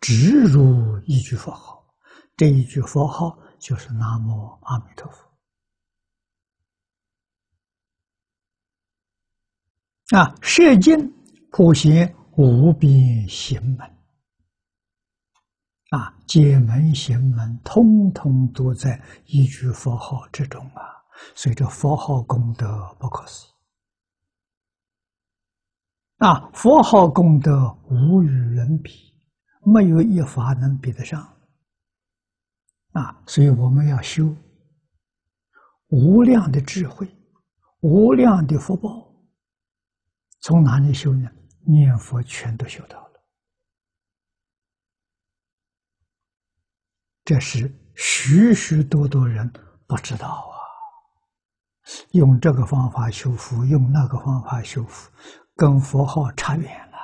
直入一句佛号，这一句佛号就是南无阿弥陀佛。啊，摄尽普贤无边行门，啊，解门行门，通通都在一句佛号之中啊！所以这佛号功德不可思议。啊，佛号功德无与伦比，没有一法能比得上。啊，所以我们要修无量的智慧，无量的福报。从哪里修呢？念佛全都修到了，这是许许多多人不知道啊。用这个方法修福，用那个方法修福，跟佛号差远了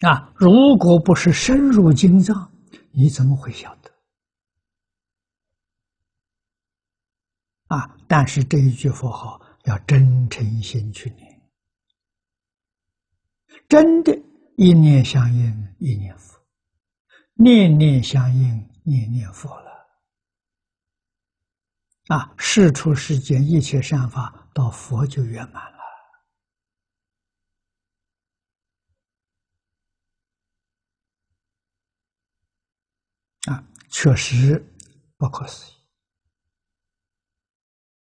啊！如果不是深入经藏，你怎么会晓得？啊！但是这一句佛号要真诚心去念，真的，一念相应一念佛，念念相应念念佛了。啊！事出世间一切善法，到佛就圆满了。啊，确实不可思议。